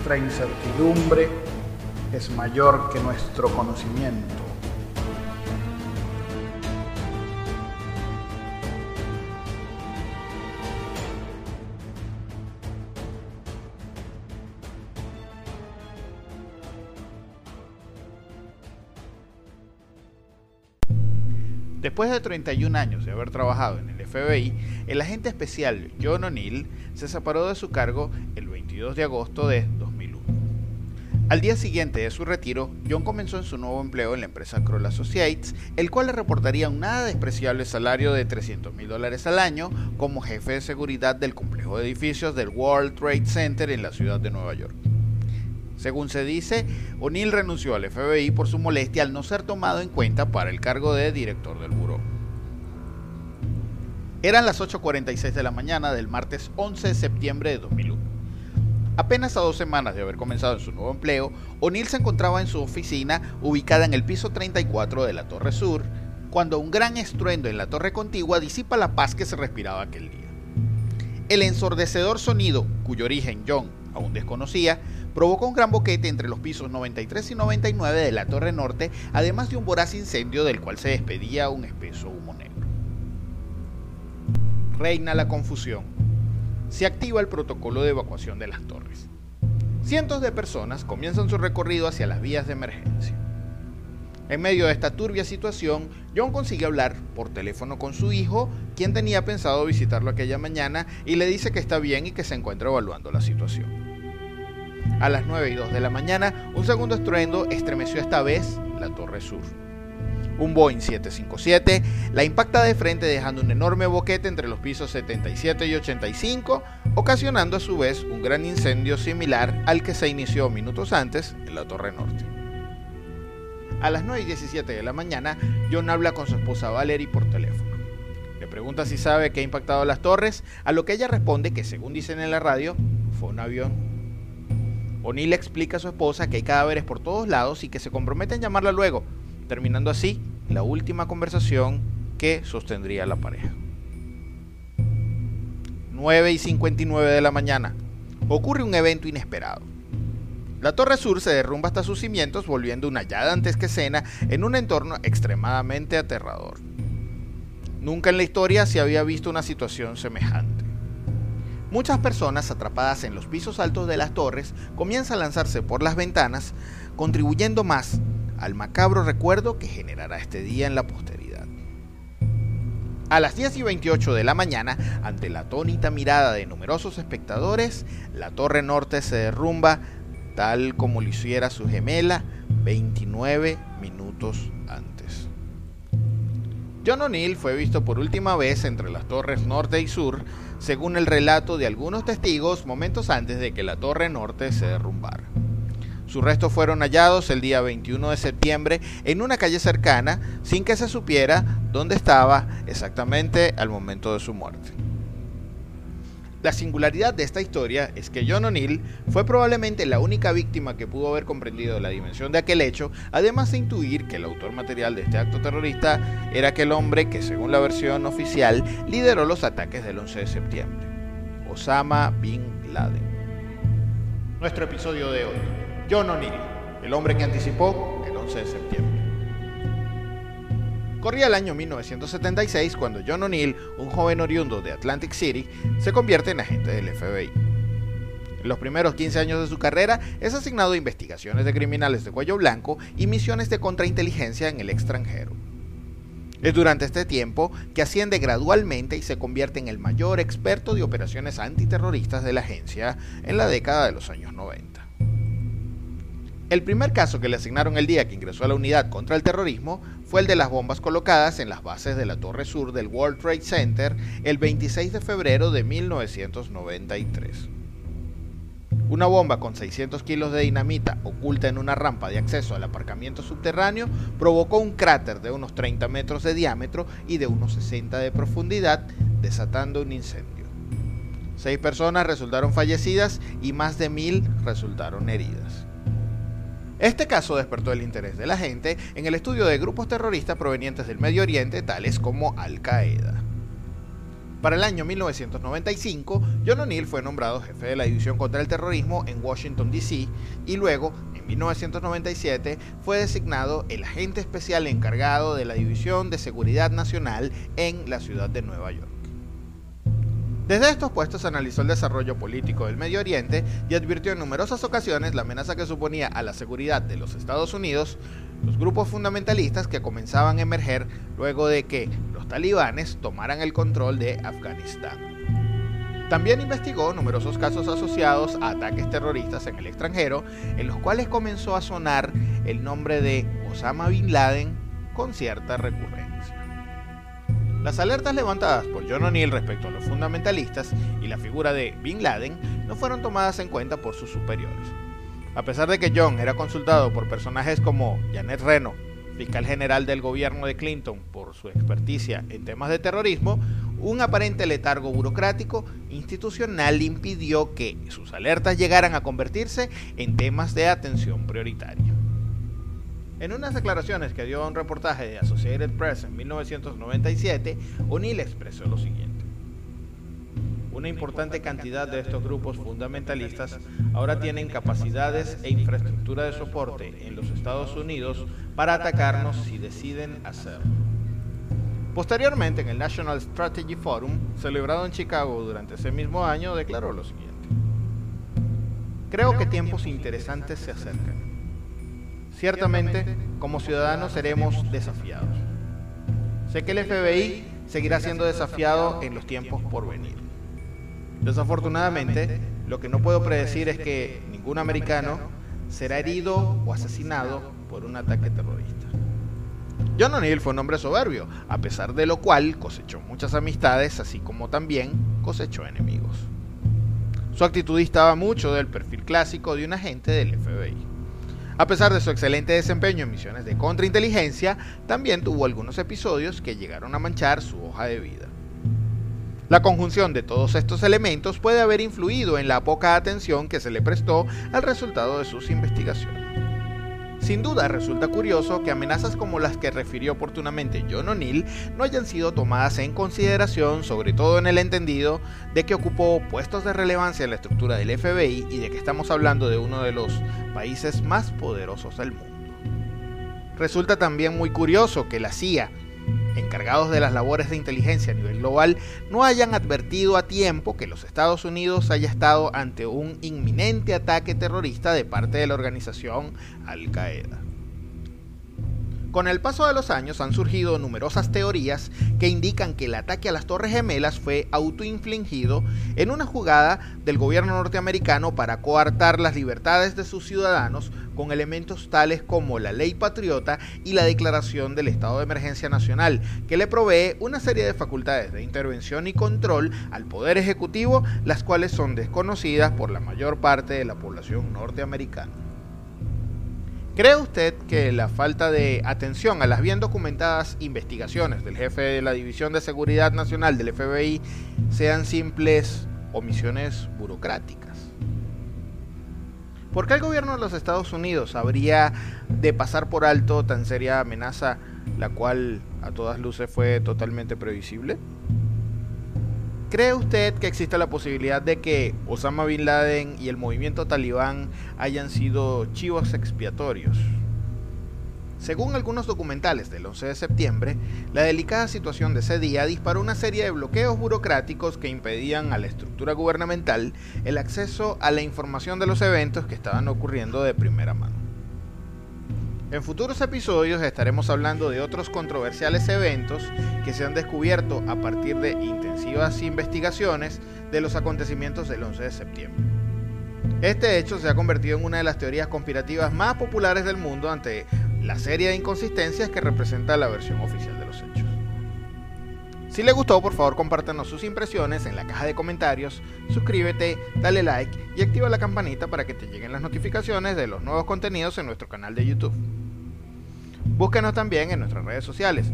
Nuestra incertidumbre es mayor que nuestro conocimiento. Después de 31 años de haber trabajado en el FBI, el agente especial John O'Neill se separó de su cargo el 22 de agosto de 2001. Al día siguiente de su retiro, John comenzó en su nuevo empleo en la empresa Kroll Associates, el cual le reportaría un nada despreciable salario de 300 mil dólares al año como jefe de seguridad del complejo de edificios del World Trade Center en la ciudad de Nueva York. Según se dice, O'Neill renunció al FBI por su molestia al no ser tomado en cuenta para el cargo de director del buró. Eran las 8.46 de la mañana del martes 11 de septiembre de 2001. Apenas a dos semanas de haber comenzado en su nuevo empleo, O'Neill se encontraba en su oficina ubicada en el piso 34 de la Torre Sur, cuando un gran estruendo en la torre contigua disipa la paz que se respiraba aquel día. El ensordecedor sonido, cuyo origen John aún desconocía, provocó un gran boquete entre los pisos 93 y 99 de la Torre Norte, además de un voraz incendio del cual se despedía un espeso humo negro. Reina la confusión. Se activa el protocolo de evacuación de las torres. Cientos de personas comienzan su recorrido hacia las vías de emergencia. En medio de esta turbia situación, John consigue hablar por teléfono con su hijo, quien tenía pensado visitarlo aquella mañana, y le dice que está bien y que se encuentra evaluando la situación. A las 9 y 2 de la mañana, un segundo estruendo estremeció esta vez la Torre Sur. Un Boeing 757 la impacta de frente dejando un enorme boquete entre los pisos 77 y 85, ocasionando a su vez un gran incendio similar al que se inició minutos antes en la Torre Norte. A las 9 y 17 de la mañana, John habla con su esposa Valerie por teléfono. Le pregunta si sabe que ha impactado las torres, a lo que ella responde que según dicen en la radio, fue un avión O'Neill explica a su esposa que hay cadáveres por todos lados y que se compromete en llamarla luego, terminando así la última conversación que sostendría la pareja. 9 y 59 de la mañana. Ocurre un evento inesperado. La Torre Sur se derrumba hasta sus cimientos, volviendo una ya dantesca escena en un entorno extremadamente aterrador. Nunca en la historia se había visto una situación semejante. Muchas personas atrapadas en los pisos altos de las torres comienzan a lanzarse por las ventanas, contribuyendo más al macabro recuerdo que generará este día en la posteridad. A las 10 y 28 de la mañana, ante la atónita mirada de numerosos espectadores, la torre norte se derrumba tal como lo hiciera su gemela 29 minutos antes. John O'Neill fue visto por última vez entre las torres norte y sur según el relato de algunos testigos momentos antes de que la torre norte se derrumbara. Sus restos fueron hallados el día 21 de septiembre en una calle cercana sin que se supiera dónde estaba exactamente al momento de su muerte. La singularidad de esta historia es que John O'Neill fue probablemente la única víctima que pudo haber comprendido la dimensión de aquel hecho, además de intuir que el autor material de este acto terrorista era aquel hombre que, según la versión oficial, lideró los ataques del 11 de septiembre, Osama Bin Laden. Nuestro episodio de hoy, John O'Neill, el hombre que anticipó el 11 de septiembre. Corría el año 1976 cuando John O'Neill, un joven oriundo de Atlantic City, se convierte en agente del FBI. En los primeros 15 años de su carrera es asignado a investigaciones de criminales de cuello blanco y misiones de contrainteligencia en el extranjero. Es durante este tiempo que asciende gradualmente y se convierte en el mayor experto de operaciones antiterroristas de la agencia en la década de los años 90. El primer caso que le asignaron el día que ingresó a la unidad contra el terrorismo fue el de las bombas colocadas en las bases de la Torre Sur del World Trade Center el 26 de febrero de 1993. Una bomba con 600 kilos de dinamita oculta en una rampa de acceso al aparcamiento subterráneo provocó un cráter de unos 30 metros de diámetro y de unos 60 de profundidad, desatando un incendio. Seis personas resultaron fallecidas y más de mil resultaron heridas. Este caso despertó el interés de la gente en el estudio de grupos terroristas provenientes del Medio Oriente, tales como Al-Qaeda. Para el año 1995, John O'Neill fue nombrado jefe de la División contra el Terrorismo en Washington, D.C. y luego, en 1997, fue designado el agente especial encargado de la División de Seguridad Nacional en la ciudad de Nueva York. Desde estos puestos analizó el desarrollo político del Medio Oriente y advirtió en numerosas ocasiones la amenaza que suponía a la seguridad de los Estados Unidos los grupos fundamentalistas que comenzaban a emerger luego de que los talibanes tomaran el control de Afganistán. También investigó numerosos casos asociados a ataques terroristas en el extranjero, en los cuales comenzó a sonar el nombre de Osama Bin Laden con cierta recurrencia. Las alertas levantadas por John O'Neill respecto a los fundamentalistas y la figura de Bin Laden no fueron tomadas en cuenta por sus superiores. A pesar de que John era consultado por personajes como Janet Reno, fiscal general del gobierno de Clinton, por su experticia en temas de terrorismo, un aparente letargo burocrático institucional impidió que sus alertas llegaran a convertirse en temas de atención prioritaria. En unas declaraciones que dio a un reportaje de Associated Press en 1997, O'Neill expresó lo siguiente. Una importante cantidad de estos grupos fundamentalistas ahora tienen capacidades e infraestructura de soporte en los Estados Unidos para atacarnos si deciden hacerlo. Posteriormente, en el National Strategy Forum, celebrado en Chicago durante ese mismo año, declaró lo siguiente. Creo que tiempos interesantes se acercan. Ciertamente, como ciudadanos seremos desafiados. Sé que el FBI seguirá siendo desafiado en los tiempos por venir. Desafortunadamente, lo que no puedo predecir es que ningún americano será herido o asesinado por un ataque terrorista. John O'Neill fue un hombre soberbio, a pesar de lo cual cosechó muchas amistades, así como también cosechó enemigos. Su actitud distaba mucho del perfil clásico de un agente del FBI. A pesar de su excelente desempeño en misiones de contrainteligencia, también tuvo algunos episodios que llegaron a manchar su hoja de vida. La conjunción de todos estos elementos puede haber influido en la poca atención que se le prestó al resultado de sus investigaciones. Sin duda resulta curioso que amenazas como las que refirió oportunamente John O'Neill no hayan sido tomadas en consideración, sobre todo en el entendido de que ocupó puestos de relevancia en la estructura del FBI y de que estamos hablando de uno de los países más poderosos del mundo. Resulta también muy curioso que la CIA, encargados de las labores de inteligencia a nivel global no hayan advertido a tiempo que los Estados Unidos haya estado ante un inminente ataque terrorista de parte de la organización Al Qaeda. Con el paso de los años han surgido numerosas teorías que indican que el ataque a las Torres Gemelas fue autoinfligido en una jugada del gobierno norteamericano para coartar las libertades de sus ciudadanos con elementos tales como la ley patriota y la declaración del estado de emergencia nacional, que le provee una serie de facultades de intervención y control al Poder Ejecutivo, las cuales son desconocidas por la mayor parte de la población norteamericana. ¿Cree usted que la falta de atención a las bien documentadas investigaciones del jefe de la División de Seguridad Nacional del FBI sean simples omisiones burocráticas? ¿Por qué el gobierno de los Estados Unidos habría de pasar por alto tan seria amenaza, la cual a todas luces fue totalmente previsible? ¿Cree usted que existe la posibilidad de que Osama Bin Laden y el movimiento talibán hayan sido chivos expiatorios? Según algunos documentales del 11 de septiembre, la delicada situación de ese día disparó una serie de bloqueos burocráticos que impedían a la estructura gubernamental el acceso a la información de los eventos que estaban ocurriendo de primera mano. En futuros episodios estaremos hablando de otros controversiales eventos que se han descubierto a partir de intensivas investigaciones de los acontecimientos del 11 de septiembre. Este hecho se ha convertido en una de las teorías conspirativas más populares del mundo ante la serie de inconsistencias que representa la versión oficial de los hechos. Si le gustó, por favor compártanos sus impresiones en la caja de comentarios, suscríbete, dale like y activa la campanita para que te lleguen las notificaciones de los nuevos contenidos en nuestro canal de YouTube. Búsquenos también en nuestras redes sociales,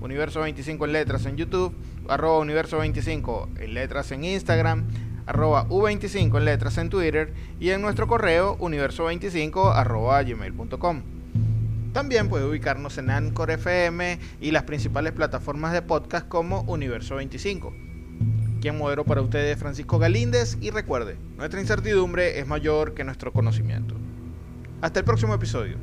Universo 25 en letras en YouTube, arroba Universo 25 en letras en Instagram, arroba U25 en letras en Twitter y en nuestro correo universo25 arroba gmail.com. También puede ubicarnos en Anchor FM y las principales plataformas de podcast como Universo 25. Quien modero para ustedes Francisco Galíndez y recuerde, nuestra incertidumbre es mayor que nuestro conocimiento. Hasta el próximo episodio.